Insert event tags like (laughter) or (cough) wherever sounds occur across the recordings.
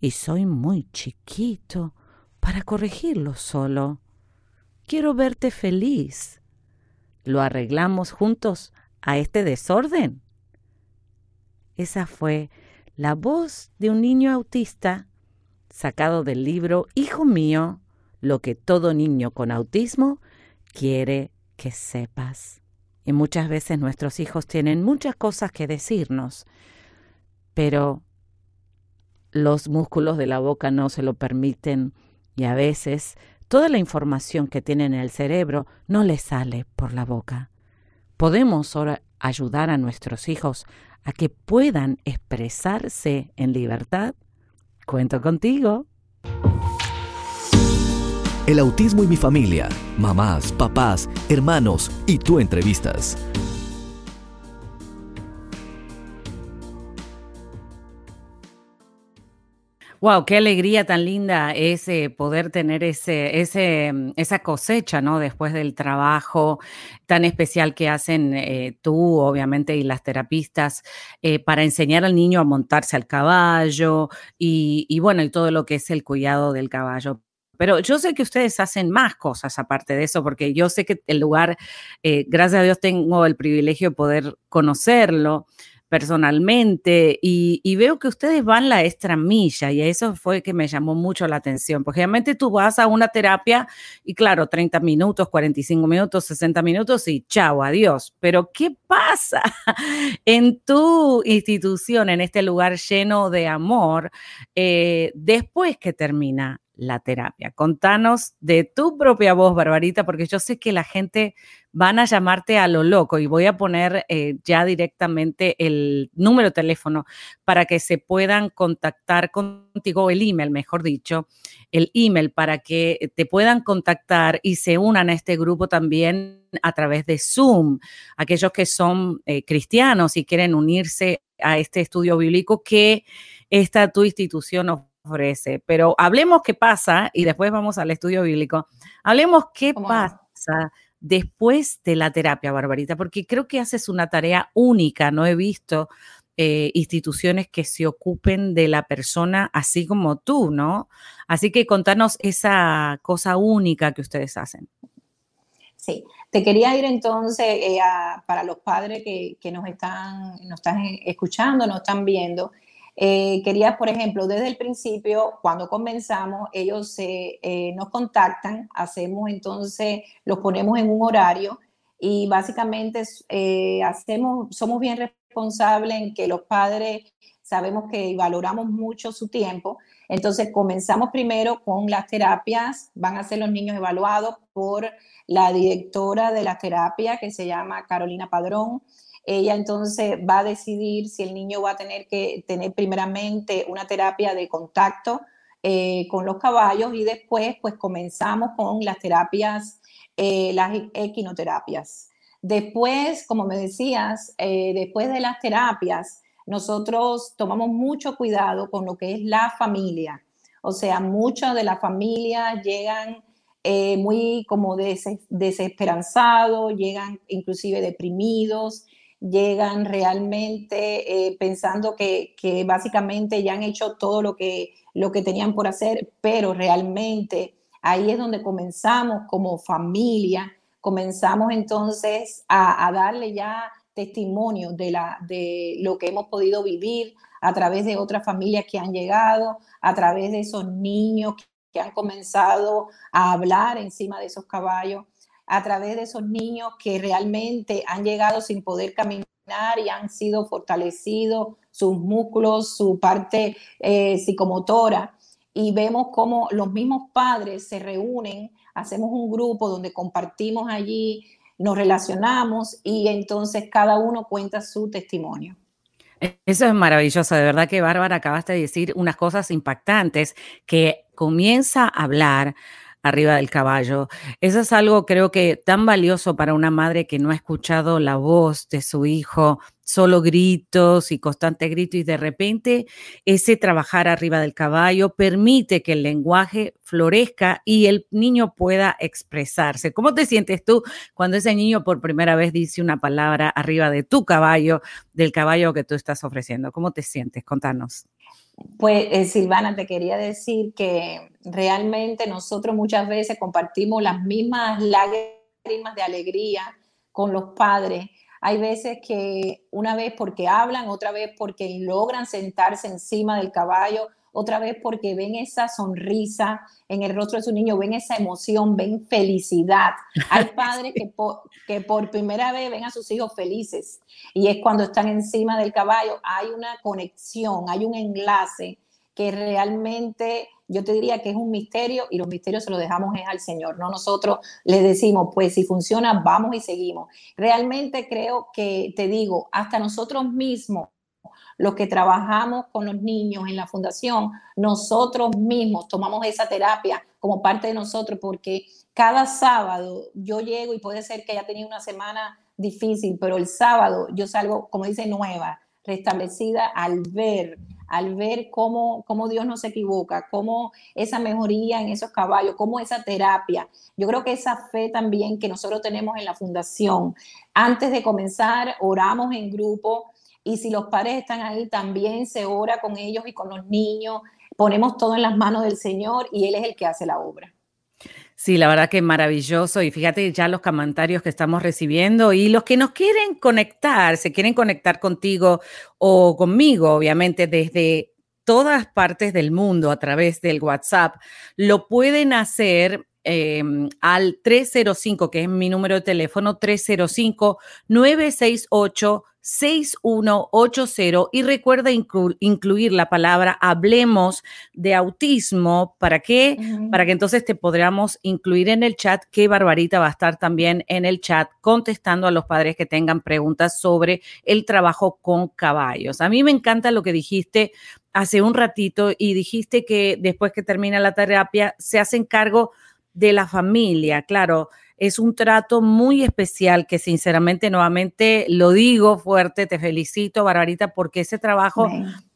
Y soy muy chiquito para corregirlo solo. Quiero verte feliz. ¿Lo arreglamos juntos a este desorden? Esa fue la voz de un niño autista sacado del libro Hijo mío, lo que todo niño con autismo quiere que sepas. Y muchas veces nuestros hijos tienen muchas cosas que decirnos, pero los músculos de la boca no se lo permiten y a veces toda la información que tienen en el cerebro no les sale por la boca. Podemos ahora ayudar a nuestros hijos a que puedan expresarse en libertad. Cuento contigo. El autismo y mi familia, mamás, papás, hermanos y tú entrevistas. Wow, qué alegría tan linda es poder tener ese, esa cosecha, ¿no? Después del trabajo tan especial que hacen eh, tú, obviamente, y las terapistas, eh, para enseñar al niño a montarse al caballo y, y, bueno, y todo lo que es el cuidado del caballo. Pero yo sé que ustedes hacen más cosas aparte de eso, porque yo sé que el lugar, eh, gracias a Dios, tengo el privilegio de poder conocerlo personalmente y, veo que ustedes van la extra milla y eso fue que me llamó mucho la atención, porque realmente tú vas a una terapia y claro, 30 minutos, 45 minutos, 60 minutos y chao, adiós. Pero ¿qué pasa (laughs) en tu institución, en este lugar lleno de amor, eh, después que termina la terapia. Contanos de tu propia voz, Barbarita, porque yo sé que la gente van a llamarte a lo loco y voy a poner eh, ya directamente el número de teléfono para que se puedan contactar contigo, el email, mejor dicho, el email para que te puedan contactar y se unan a este grupo también a través de Zoom. Aquellos que son eh, cristianos y quieren unirse a este estudio bíblico que esta tu institución ofrece. Pero hablemos qué pasa, y después vamos al estudio bíblico, hablemos qué pasa después de la terapia, Barbarita, porque creo que haces una tarea única, no he visto eh, instituciones que se ocupen de la persona así como tú, ¿no? Así que contanos esa cosa única que ustedes hacen. Sí, te quería ir entonces eh, para los padres que, que, nos, están, nos están escuchando, nos están viendo. Eh, quería, por ejemplo, desde el principio, cuando comenzamos, ellos eh, nos contactan, hacemos entonces, los ponemos en un horario y básicamente eh, hacemos, somos bien responsables en que los padres sabemos que valoramos mucho su tiempo. Entonces comenzamos primero con las terapias, van a ser los niños evaluados por la directora de la terapia que se llama Carolina Padrón ella entonces va a decidir si el niño va a tener que tener primeramente una terapia de contacto eh, con los caballos y después pues comenzamos con las terapias, eh, las equinoterapias. Después, como me decías, eh, después de las terapias, nosotros tomamos mucho cuidado con lo que es la familia. O sea, muchas de las familias llegan muy como desesperanzados, llegan inclusive deprimidos, llegan realmente eh, pensando que, básicamente ya han hecho todo lo que, tenían por hacer, pero realmente ahí es donde comenzamos como familia, comenzamos entonces a, darle ya testimonio de lo que hemos podido vivir a través de otras familias que han llegado, a través de esos niños que han comenzado a hablar encima de esos caballos a través de esos niños que realmente han llegado sin poder caminar y han sido fortalecidos sus músculos, su parte eh, psicomotora. Y vemos cómo los mismos padres se reúnen, hacemos un grupo donde compartimos allí, nos relacionamos y entonces cada uno cuenta su testimonio. Eso es maravilloso, de verdad que Bárbara acabaste de decir unas cosas impactantes que comienza a hablar arriba del caballo. Eso es algo creo que tan valioso para una madre que no ha escuchado la voz de su hijo, solo gritos y constante grito y de repente ese trabajar arriba del caballo permite que el lenguaje florezca y el niño pueda expresarse. ¿Cómo te sientes tú cuando ese niño por primera vez dice una palabra arriba de tu caballo, del caballo que tú estás ofreciendo? ¿Cómo te sientes? Contanos. Pues eh, Silvana, te quería decir que realmente nosotros muchas veces compartimos las mismas lágrimas de alegría con los padres. Hay veces que una vez porque hablan, otra vez porque logran sentarse encima del caballo, otra vez porque ven esa sonrisa en el rostro de su niño, ven esa emoción, ven felicidad. Hay (laughs) padres que por, que por primera vez ven a sus hijos felices y es cuando están encima del caballo, hay una conexión, hay un enlace que realmente yo te diría que es un misterio y los misterios se los dejamos al Señor, no nosotros le decimos, pues si funciona, vamos y seguimos. Realmente creo que, te digo, hasta nosotros mismos los que trabajamos con los niños en la fundación, nosotros mismos tomamos esa terapia como parte de nosotros porque cada sábado yo llego y puede ser que haya tenido una semana difícil, pero el sábado yo salgo, como dice, nueva, restablecida al ver al ver cómo, cómo Dios no se equivoca, cómo esa mejoría en esos caballos, cómo esa terapia. Yo creo que esa fe también que nosotros tenemos en la fundación, antes de comenzar, oramos en grupo, y si los padres están ahí, también se ora con ellos y con los niños. Ponemos todo en las manos del Señor y Él es el que hace la obra. Sí, la verdad que maravilloso. Y fíjate ya los comentarios que estamos recibiendo y los que nos quieren conectar, se quieren conectar contigo o conmigo, obviamente, desde todas partes del mundo a través del WhatsApp, lo pueden hacer em, al 305, que es mi número de teléfono, 305 968 6180 y recuerda incluir la palabra hablemos de autismo. ¿Para qué? Para que entonces te podamos incluir en el chat, que Barbarita va a estar también en el chat contestando a los padres que tengan preguntas sobre el trabajo con caballos. A mí me encanta lo que dijiste hace un ratito y dijiste que después que termina la terapia se hacen cargo de la familia. Claro, es un trato muy especial que sinceramente nuevamente lo digo fuerte, te felicito, Barbarita, porque ese trabajo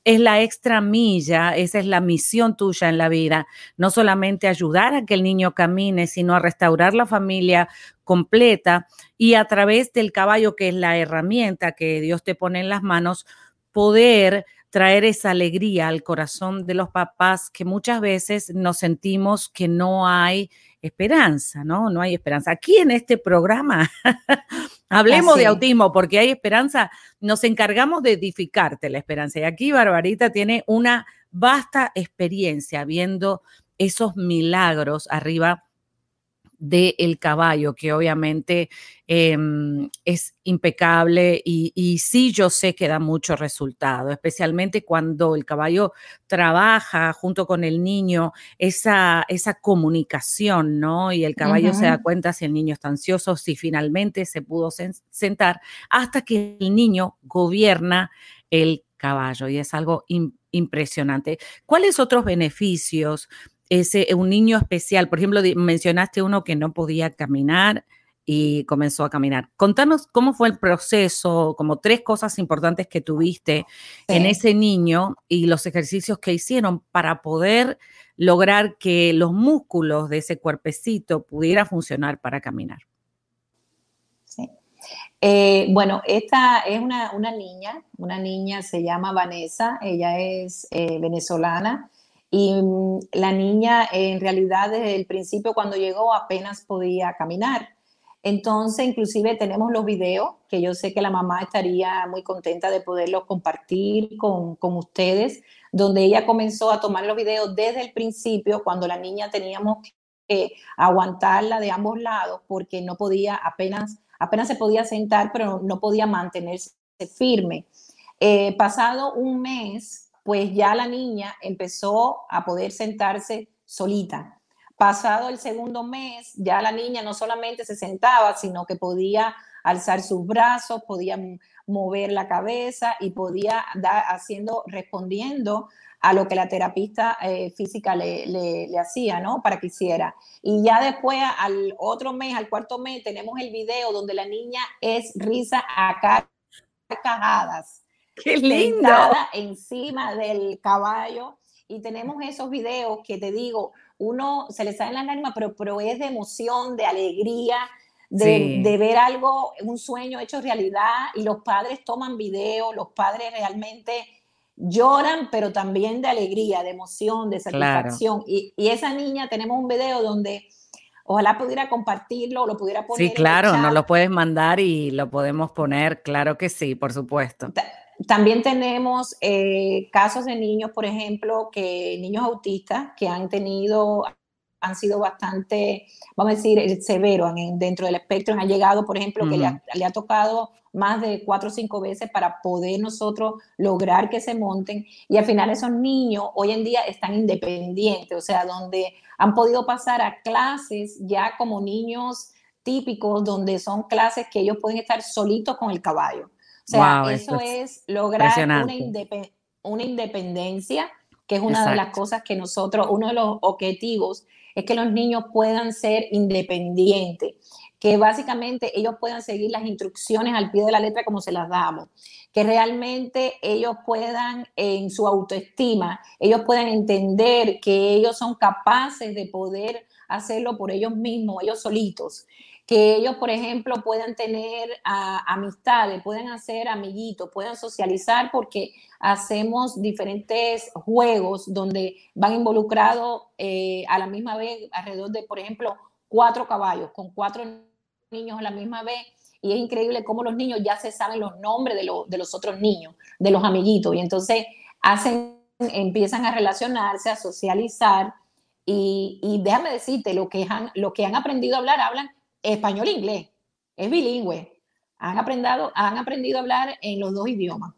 es la extra milla, esa es la misión tuya en la vida, no solamente ayudar a que el niño camine, sino a restaurar la familia completa y a través del caballo, que es la herramienta que Dios te pone en las manos, poder traer esa alegría al corazón de los papás que muchas veces nos sentimos que no hay esperanza, ¿no? No hay esperanza. Aquí en este programa, (laughs) hablemos de autismo porque hay esperanza, nos encargamos de edificarte la esperanza. Y aquí Barbarita tiene una vasta experiencia viendo esos milagros arriba del caballo, que obviamente em, es impecable y, sí yo sé que da mucho resultado, especialmente cuando el caballo trabaja junto con el niño, esa, esa comunicación, ¿no? Y el caballo se da cuenta si el niño está ansioso, si finalmente se pudo sentar, hasta que el niño gobierna el caballo y es algo impresionante. ¿Cuáles otros beneficios ese, un niño especial. Por ejemplo, mencionaste uno que no podía caminar y comenzó a caminar. Contanos cómo fue el proceso, como tres cosas importantes que tuviste en ese niño y los ejercicios que hicieron para poder lograr que los músculos de ese cuerpecito pudiera funcionar para caminar. Sí. Eh, bueno, esta es una, niña, una niña se llama Vanessa, ella es eh, venezolana y mm, la niña en realidad desde el principio cuando llegó apenas podía caminar. Entonces, inclusive tenemos los videos que yo sé que la mamá estaría muy contenta de poderlos compartir con, con, ustedes, donde ella comenzó a tomar los videos desde el principio, cuando la niña teníamos que aguantarla de ambos lados porque no podía, apenas, apenas se podía sentar, pero no podía mantenerse firme. Eh, pasado un mes, pues ya la niña empezó a poder sentarse solita. Pasado el segundo mes, ya la niña no solamente se sentaba, sino que podía alzar sus brazos, podía mover la cabeza y podía dar haciendo, respondiendo a lo que la terapista eh, física le, le, hacía, ¿no? Para que hiciera. Y ya después, al otro mes, al cuarto mes, tenemos el video donde la niña es risa a carcajadas. (laughs) ¡Qué lindo! encima del caballo. Y tenemos esos videos que te digo, uno se le sale las lágrimas, pero, pero es de emoción, de alegría, de, de, ver algo, un sueño hecho realidad. Y los padres toman video, los padres realmente lloran, pero también de alegría, de emoción, de satisfacción. Y, esa niña, tenemos un video donde ojalá pudiera compartirlo, lo pudiera poner. Sí, claro, nos lo puedes mandar y lo podemos poner, claro que sí, por supuesto. También tenemos eh, casos de niños, por ejemplo, que niños autistas que han tenido han sido bastante, vamos a decir, eh, severos dentro del espectro. Han llegado, por ejemplo, que le ha, tocado más de cuatro o cinco veces para poder nosotros lograr que se monten. Y al final esos niños hoy en día están independientes, o sea, donde han podido pasar a clases ya como niños típicos, donde son clases que ellos pueden estar solitos con el caballo. O sea, eso es, lograr una, una independencia, que es una de las cosas que nosotros, uno de los objetivos es que los niños puedan ser independientes, que básicamente ellos puedan seguir las instrucciones al pie de la letra como se las damos, que realmente ellos puedan en su autoestima, ellos puedan entender que ellos son capaces de poder hacerlo por ellos mismos, ellos solitos, que ellos, por ejemplo, puedan tener amistades, puedan hacer amiguitos, puedan socializar porque hacemos diferentes juegos donde van involucrados eh, a la misma vez alrededor de, por ejemplo, cuatro caballos con cuatro niños a la misma vez. Y es increíble cómo los niños ya se saben los nombres de, de los otros niños, de los amiguitos. Y entonces hacen, empiezan a relacionarse, a socializar. Y, y déjame decirte, lo que, han, lo que han aprendido a hablar, hablan español e inglés. Es bilingüe. Han aprendido, han aprendido a hablar en los dos idiomas.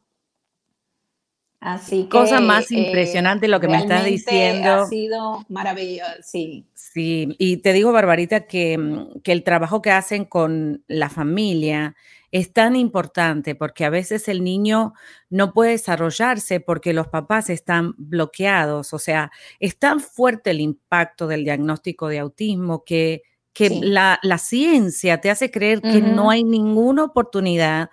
Así que, Cosa más eh, impresionante lo que me estás diciendo. Ha sido maravilloso, sí. Sí, y te digo, Barbarita, que, que, el trabajo que hacen con la familia es tan importante porque a veces el niño no puede desarrollarse porque los papás están bloqueados. O sea, es tan fuerte el impacto del diagnóstico de autismo que que la, ciencia te hace creer que no hay ninguna oportunidad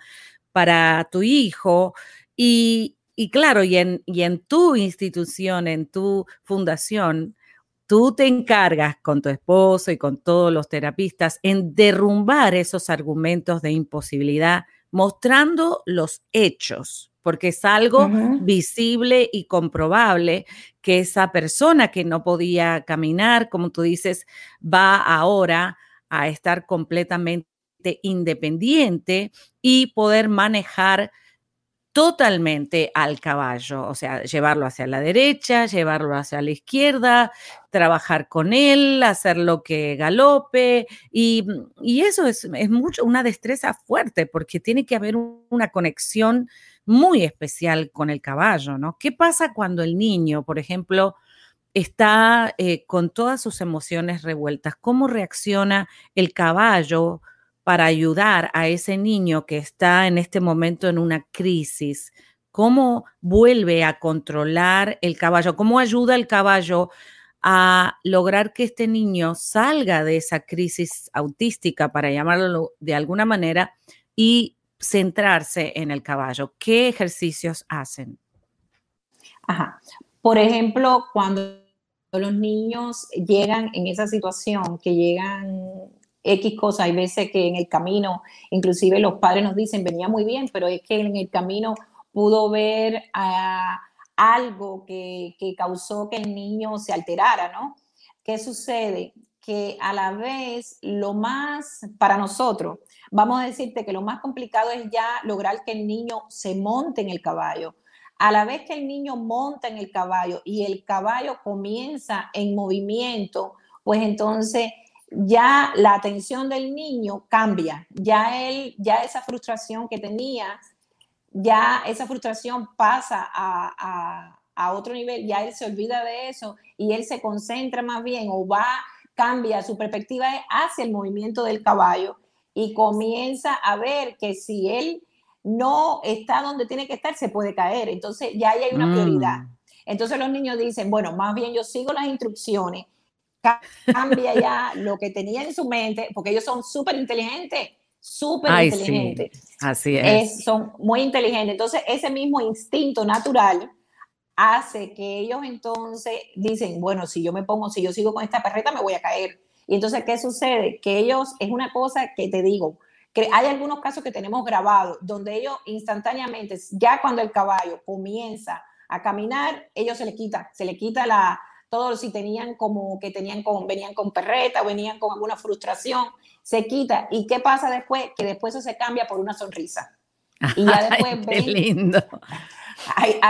para tu hijo y, claro, y en, y en tu institución, en tu fundación, tú te encargas con tu esposo y con todos los terapistas en derrumbar esos argumentos de imposibilidad, mostrando los hechos porque es algo visible y comprobable que esa persona que no podía caminar, como tú dices, va ahora a estar completamente independiente y poder manejar totalmente al caballo, o sea, llevarlo hacia la derecha, llevarlo hacia la izquierda, trabajar con él, hacer lo que galope, y, eso es, es, mucho, una destreza fuerte, porque tiene que haber una conexión muy especial con el caballo, ¿no? ¿Qué pasa cuando el niño, por ejemplo, está eh, con todas sus emociones revueltas? ¿Cómo reacciona el caballo para ayudar a ese niño que está en este momento en una crisis? ¿Cómo vuelve a controlar el caballo? ¿Cómo ayuda el caballo a lograr que este niño salga de esa crisis autística, para llamarlo de alguna manera, y centrarse en el caballo? ¿Qué ejercicios hacen? Ajá. Por ejemplo, cuando los niños llegan en esa situación, que llegan X cosas, hay veces que en el camino, inclusive los padres nos dicen, venía muy bien, pero es que en el camino pudo ver ah, algo que, que causó que el niño se alterara, ¿no? ¿Qué sucede? Que a la vez lo más para nosotros, vamos a decirte que lo más complicado es ya lograr que el niño se monte en el caballo. A la vez que el niño monta en el caballo y el caballo comienza en movimiento, pues entonces ya la atención del niño cambia. Ya él, ya esa frustración que tenía, ya esa frustración pasa a, a otro nivel, ya él se olvida de eso y él se concentra más bien o va, cambia su perspectiva hacia el movimiento del caballo y comienza a ver que si él no está donde tiene que estar, se puede caer. Entonces ya ahí hay una prioridad. Mm. Entonces los niños dicen, bueno, más bien yo sigo las instrucciones, cambia ya lo que tenía en su mente, porque ellos son súper inteligentes, súper inteligentes. Así es. Son muy inteligentes. Entonces ese mismo instinto natural hace que ellos entonces dicen, bueno, si yo me pongo, si yo sigo con esta perreta, me voy a caer. Y entonces, ¿qué sucede? Que ellos, es una cosa que te digo, que hay algunos casos que tenemos grabados donde ellos instantáneamente, ya cuando el caballo comienza a caminar, ellos se le quita, se le quita la, todo si tenían como que tenían con, venían con perreta, venían con alguna frustración, se quita. ¿Y qué pasa después? Que después eso se cambia por una sonrisa. (laughs) Y ya después Qué lindo.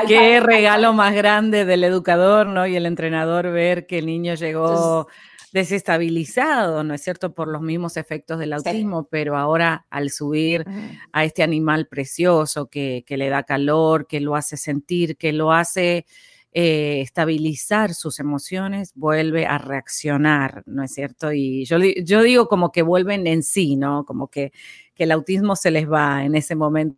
Qué regalo más grande del educador, ¿no? Y el entrenador ver que el niño llegó desestabilizado, ¿no es cierto? Por los mismos efectos del autismo, pero ahora al subir a este animal precioso que, le da calor, que lo hace sentir, que lo hace eh, estabilizar sus emociones, vuelve a reaccionar, ¿no es cierto? Y yo, yo digo como que vuelven en sí, ¿no? Como que, que el autismo se les va en ese momento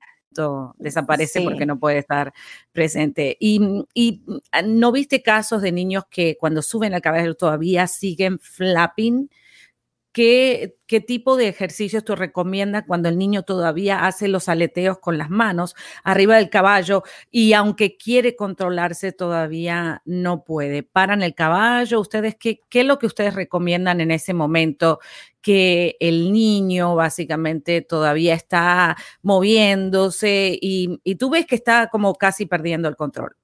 desaparece porque no puede estar presente. Y, y, ah, no viste casos de niños que cuando suben al caballo todavía siguen flapping ¿Qué, ¿Qué, tipo de ejercicios tú recomiendas cuando el niño todavía hace los aleteos con las manos arriba del caballo y aunque quiere controlarse todavía no puede? ¿Paran el caballo? ¿Ustedes qué, qué es lo que ustedes recomiendan en ese momento? Que el niño básicamente todavía está moviéndose y, y tú ves que está como casi perdiendo el control.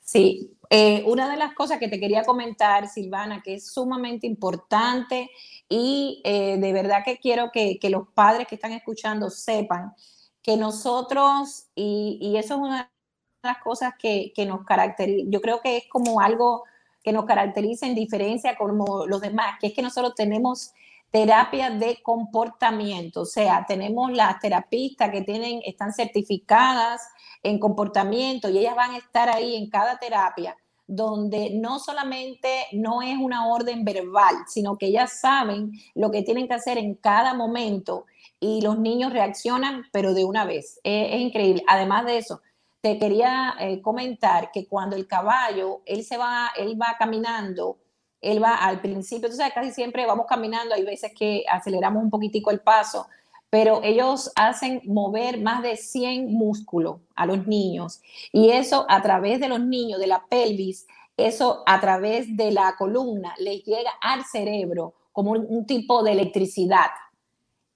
Sí, eh, una de las cosas que te quería comentar, Silvana, que es sumamente importante y eh, de verdad que quiero que, los padres que están escuchando sepan que nosotros, y, eso es una de las cosas que, nos caracteriza, yo creo que es como algo que nos caracteriza en diferencia como los demás, que es que nosotros tenemos terapia de comportamiento, o sea, tenemos las terapistas que tienen, están certificadas en comportamiento y ellas van a estar ahí en cada terapia donde no solamente no es una orden verbal, sino que ellas saben lo que tienen que hacer en cada momento y los niños reaccionan, pero de una vez. Es, increíble. Además de eso, te quería eh, comentar que cuando el caballo, él se va, él va caminando, él va al principio, tú sabes, casi siempre vamos caminando, hay veces que aceleramos un poquitico el paso, pero ellos hacen mover más de 100 músculos a los niños y eso a través de los niños, de la pelvis, eso a través de la columna les llega al cerebro como un, tipo de electricidad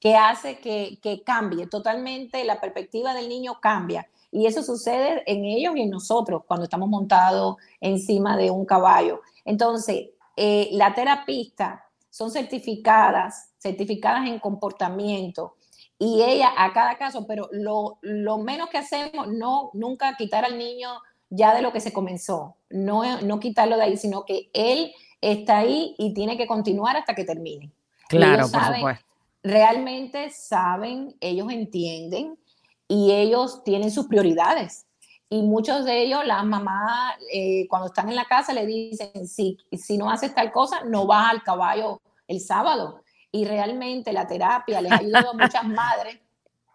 que hace que, que, cambie totalmente la perspectiva del niño cambia. Y eso sucede en ellos y en nosotros cuando estamos montados encima de un caballo. Entonces, eh, la terapista son certificadas, certificadas en comportamiento, y ella a cada caso, pero lo, menos que hacemos, no nunca quitar al niño ya de lo que se comenzó, no, no quitarlo de ahí, sino que él está ahí y tiene que continuar hasta que termine. Claro, por supuesto. Realmente saben, ellos entienden y ellos tienen sus prioridades. Y muchos de ellos, las mamás, eh, cuando están en la casa, le dicen, si, si no haces tal cosa, no vas al caballo el sábado y realmente la terapia les ha ayudado a muchas (laughs) madres.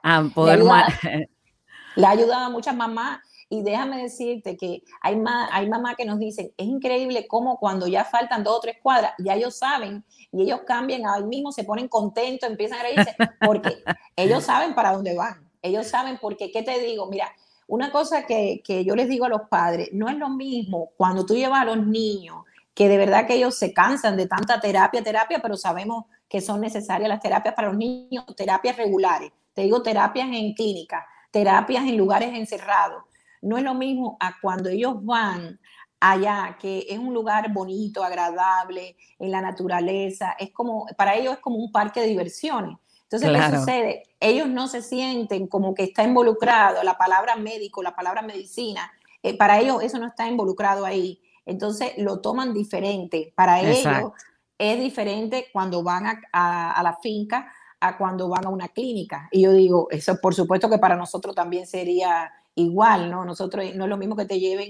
A poder (laughs) le, ha ayudado a muchas mamás y déjame decirte que hay, hay mamás que nos dicen, es increíble cómo cuando ya faltan dos o tres cuadras, ya ellos saben y ellos cambian ahí mismo, se ponen contentos, empiezan a reírse, (laughs) porque ellos saben para dónde van, ellos saben porque, ¿qué te digo? Mira, una cosa que, que yo les digo a los padres, no es lo mismo cuando tú llevas a los niños, que de verdad que ellos se cansan de tanta terapia, terapia, pero sabemos que son necesarias las terapias para los niños, terapias regulares, te digo terapias en clínica, terapias en lugares encerrados. No es lo mismo a cuando ellos van allá, que es un lugar bonito, agradable, en la naturaleza, es como, para ellos es como un parque de diversiones. Entonces, ¿qué sucede? Ellos no se sienten como que está involucrado la palabra médico, la palabra medicina, eh, para ellos eso no está involucrado ahí. Entonces, lo toman diferente. Para ellos es diferente cuando van a, la finca a cuando van a una clínica. Y yo digo, eso por supuesto que para nosotros también sería igual, ¿no? Nosotros no es lo mismo que te lleven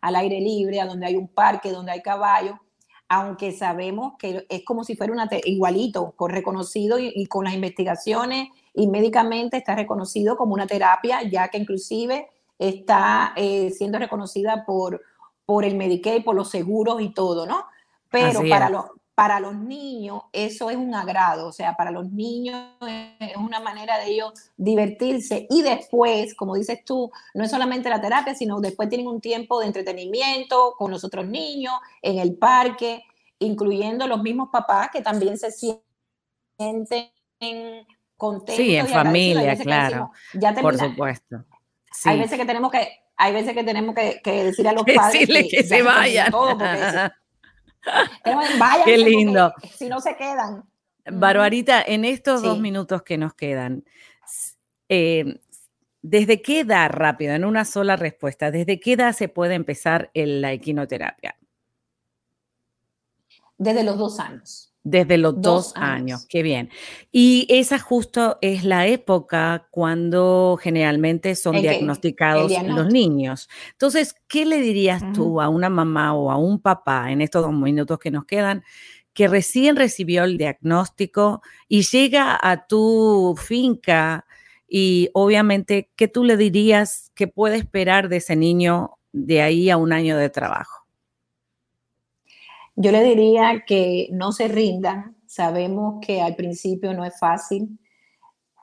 al aire libre, a donde hay un parque, donde hay caballo, aunque sabemos que es como si fuera una igualito, con reconocido y, con las investigaciones y médicamente está reconocido como una terapia, ya que inclusive está eh, siendo reconocida por, por el Medicaid, por los seguros y todo, ¿no? Pero para los, para los niños eso es un agrado, o sea, para los niños es una manera de ellos divertirse y después, como dices tú, no es solamente la terapia, sino después tienen un tiempo de entretenimiento con los otros niños, en el parque, incluyendo los mismos papás que también se sienten contentos. Sí, en familia, claro. ya por supuesto. Hay veces que tenemos que, hay veces que tenemos que, decir a los (laughs) padres que, se vayan. (laughs) Qué lindo. Si no se quedan. Barbarita, en estos dos minutos que nos quedan, eh, ¿desde qué edad, rápido, en una sola respuesta, desde qué edad se puede empezar la equinoterapia? Desde los dos años. Desde los dos, años. qué bien. Y esa justo es la época cuando generalmente son diagnosticados los niños. Entonces, ¿qué le dirías tú a una mamá o a un papá en estos dos minutos que nos quedan que recién recibió el diagnóstico y llega a tu finca y obviamente, ¿qué tú le dirías que puede esperar de ese niño de ahí a un año de trabajo? Yo le diría que no se rindan. Sabemos que al principio no es fácil,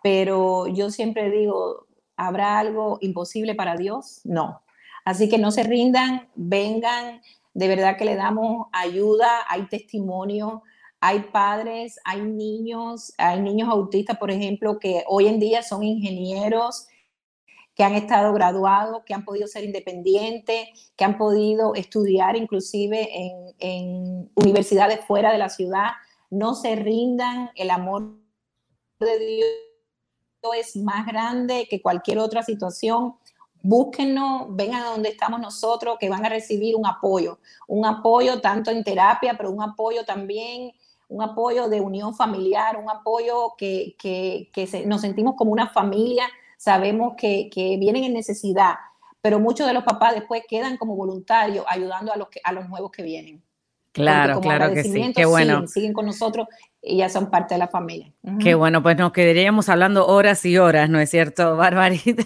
pero yo siempre digo, ¿habrá algo imposible para Dios? No. Así que no se rindan, vengan, de verdad que le damos ayuda, hay testimonio, hay padres, hay niños, hay niños autistas, por ejemplo, que hoy en día son ingenieros, que han estado graduados, que han podido ser independientes, que han podido estudiar inclusive en, universidades fuera de la ciudad. No se rindan, el amor de Dios es más grande que cualquier otra situación. Búsquenos, vengan a donde estamos nosotros, que van a recibir un apoyo, un apoyo tanto en terapia, pero un apoyo también un apoyo de unión familiar, un apoyo que, que, nos sentimos como una familia sabemos que, vienen en necesidad, pero muchos de los papás después quedan como voluntarios ayudando a los, que, a los nuevos que vienen. Claro, claro que sí. Qué bueno. Siguen, con nosotros y ya son parte de la familia. Qué bueno, pues nos quedaríamos hablando horas y horas, ¿no es cierto, (laughs) Barbarita?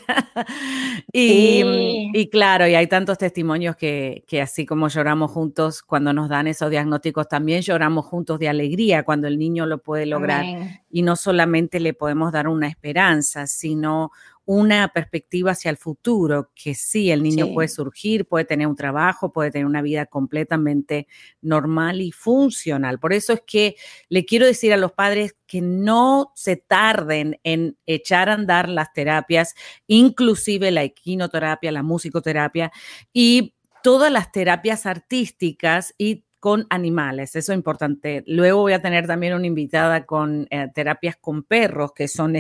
y, y, claro, y hay tantos testimonios que, que, así como lloramos juntos cuando nos dan esos diagnósticos, también lloramos juntos de alegría cuando el niño lo puede lograr. Y no solamente le podemos dar una esperanza, sino una perspectiva hacia el futuro, que sí, el niño puede surgir, puede tener un trabajo, puede tener una vida completamente normal y funcional. Por eso es que le quiero decir a los padres que no se tarden en echar a andar las terapias, inclusive la equinoterapia, la musicoterapia y todas las terapias artísticas y con animales, eso es importante. Luego voy a tener también una invitada con eh, terapias con perros, que son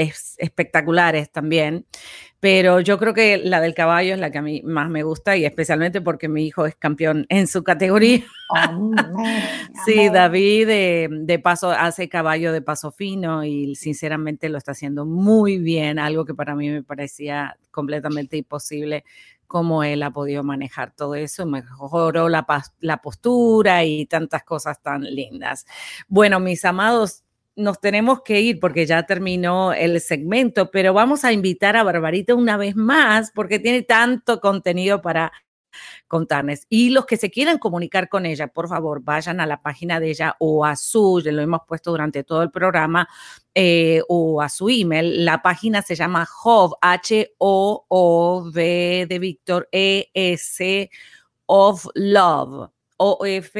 espectaculares también, pero yo creo que la del caballo es la que a mí más me gusta y especialmente porque mi hijo es campeón en su categoría. (laughs) sí, David de, paso hace caballo de paso fino y sinceramente lo está haciendo muy bien, algo que para mí me parecía completamente imposible cómo él ha podido manejar todo eso, mejoró la, la postura y tantas cosas tan lindas. Bueno, mis amados, nos tenemos que ir porque ya terminó el segmento, pero vamos a invitar a Barbarita una vez más porque tiene tanto contenido para contarles. Y los que se quieran comunicar con ella, por favor, vayan a la página de ella o a su, ya lo hemos puesto durante todo el programa, eh, o a su email. La página se llama HOV, H-O-O-V de Víctor, E-S of Love oflove.org.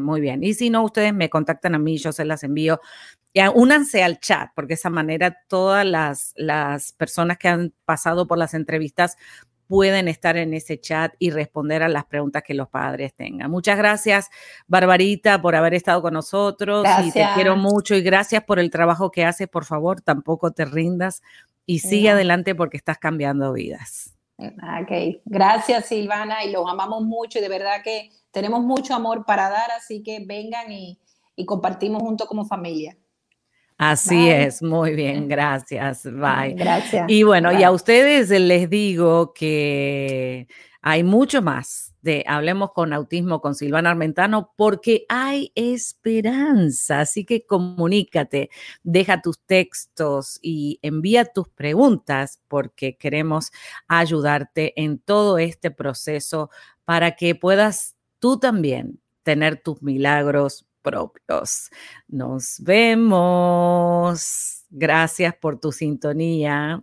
Muy bien. Y si no, ustedes me contactan a mí, yo se las envío. Ya, únanse al chat, porque de esa manera todas las, las personas que han pasado por las entrevistas pueden estar en ese chat y responder a las preguntas que los padres tengan. Muchas gracias, Barbarita, por haber estado con nosotros. Y te quiero mucho y gracias por el trabajo que haces. Por favor, tampoco te rindas y sigue adelante porque estás cambiando vidas. Ok, gracias Silvana y los amamos mucho y de verdad que tenemos mucho amor para dar, así que vengan y, compartimos juntos como familia. Así es, muy bien, gracias, bye. Gracias. Y bueno, y a ustedes les digo que hay mucho más de Hablemos con Autismo con Silvana Armentano porque hay esperanza. Así que comunícate, deja tus textos y envía tus preguntas porque queremos ayudarte en todo este proceso para que puedas tú también tener tus milagros propios. Nos vemos. Gracias por tu sintonía.